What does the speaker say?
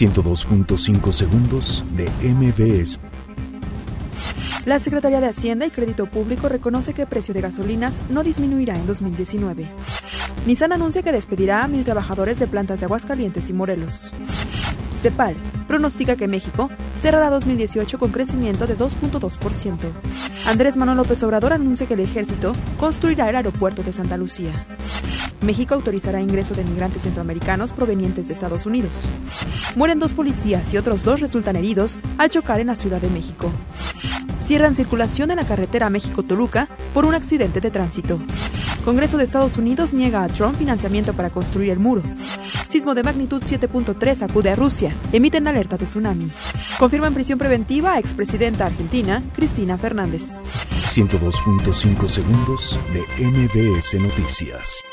102.5 segundos de MBS. La Secretaría de Hacienda y Crédito Público reconoce que el precio de gasolinas no disminuirá en 2019. Nissan anuncia que despedirá a mil trabajadores de plantas de Aguascalientes y Morelos. CEPAL pronostica que México cerrará 2018 con crecimiento de 2.2%. Andrés Manuel López Obrador anuncia que el ejército construirá el aeropuerto de Santa Lucía. México autorizará ingreso de migrantes centroamericanos provenientes de Estados Unidos. Mueren dos policías y otros dos resultan heridos al chocar en la Ciudad de México. Cierran circulación en la carretera México-Toluca por un accidente de tránsito. Congreso de Estados Unidos niega a Trump financiamiento para construir el muro. Sismo de magnitud 7.3 acude a Rusia. Emiten alerta de tsunami. Confirman prisión preventiva a expresidenta argentina, Cristina Fernández. 102.5 segundos de MBS Noticias.